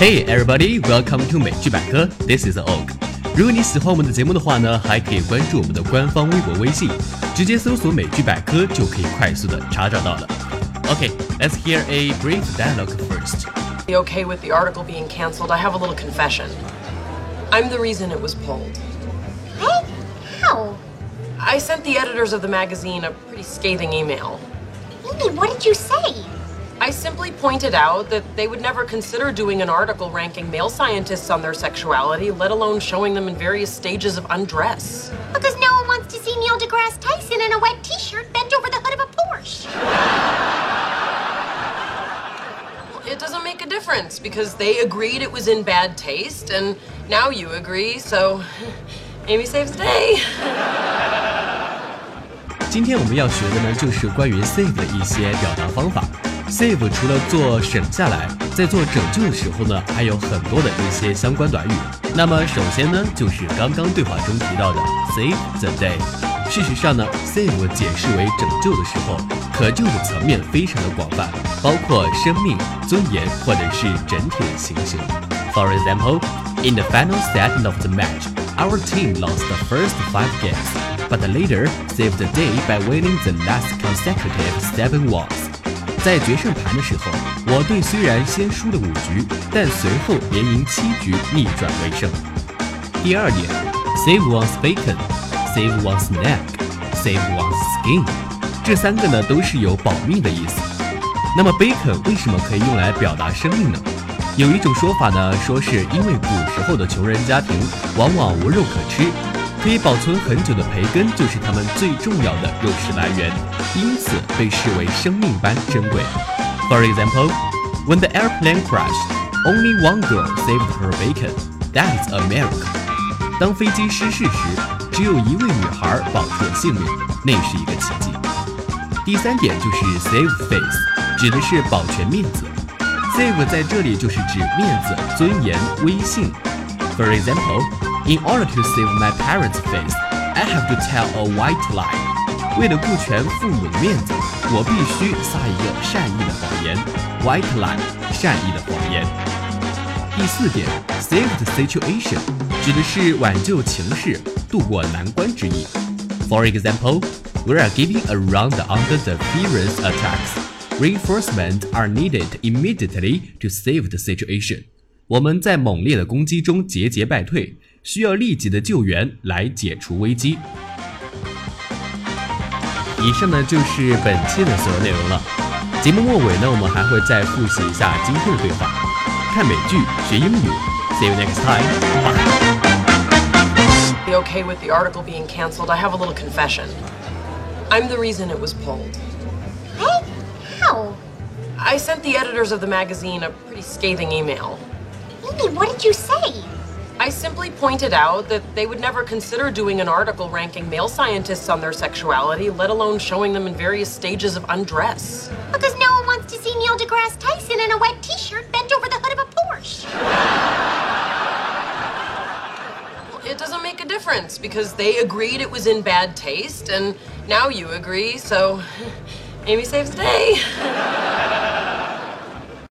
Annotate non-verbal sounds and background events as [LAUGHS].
Hey everybody, welcome to 美剧百科。This is Oak。如果你喜欢我们的节目的话呢，还可以关注我们的官方微博、微信，直接搜索“美剧百科”就可以快速的查找到了。Okay, let's hear a brief dialogue first. Okay with the article being cancelled, I have a little confession. I'm the reason it was pulled. What? How? I sent the editors of the magazine a pretty scathing email. Amy, what did you say? I simply pointed out that they would never consider doing an article ranking male scientists on their sexuality, let alone showing them in various stages of undress. Because no one wants to see Neil deGrasse Tyson in a wet t-shirt bent over the hood of a Porsche. It doesn't make a difference because they agreed it was in bad taste, and now you agree, so Amy saves the day. 今天我们要学的呢，就是关于 [LAUGHS] save 的一些表达方法。 Save 除了做省下来，在做拯救的时候呢，还有很多的一些相关短语。那么首先呢，就是刚刚对话中提到的 save the day。事实上呢，save 解释为拯救的时候，可救的层面非常的广泛，包括生命、尊严或者是整体的情形。For example, in the final set of the match, our team lost the first five games but later saved the day by winning the last consecutive seven ones。在决胜盘的时候，我队虽然先输了五局，但随后连赢七局，逆转为胜。第二点，save one's bacon，save one's neck，save one's skin，这三个呢都是有保命的意思。那么 bacon 为什么可以用来表达生命呢？有一种说法呢，说是因为古时候的穷人家庭往往无肉可吃。可以保存很久的培根就是它们最重要的肉食来源，因此被视为生命般珍贵。For example, when the airplane crashed, only one girl saved her bacon. That's a miracle. 当飞机失事时，只有一位女孩保住了性命，那是一个奇迹。第三点就是 save face，指的是保全面子。Save 在这里就是指面子、尊严、威信。For example. In order to save my parents' face, I have to tell a white lie. 为了顾全父母的面子，我必须撒一个善意的谎言。White lie，善意的谎言。第四点，save the situation，指的是挽救情势，度过难关之意。For example, we are giving a round under the furious attacks. Reinforcements are needed immediately to save the situation. 我们在猛烈的攻击中节节败退。 需要立即的救援来解除危机。以上呢就是本期的所有内容了。节目末尾呢，我们还会再复习一下今天的对话。看美剧学英语，See you next time. Bye. Okay with the article being cancelled, I have a little confession. I'm the reason it was pulled. What? How? I sent the editors of the magazine a pretty scathing email. Amy, what did you say? I simply pointed out that they would never consider doing an article ranking male scientists on their sexuality, let alone showing them in various stages of undress. Because no one wants to see Neil deGrasse Tyson in a wet t-shirt bent over the hood of a Porsche. It doesn't make a difference because they agreed it was in bad taste, and now you agree, so Amy saves the day.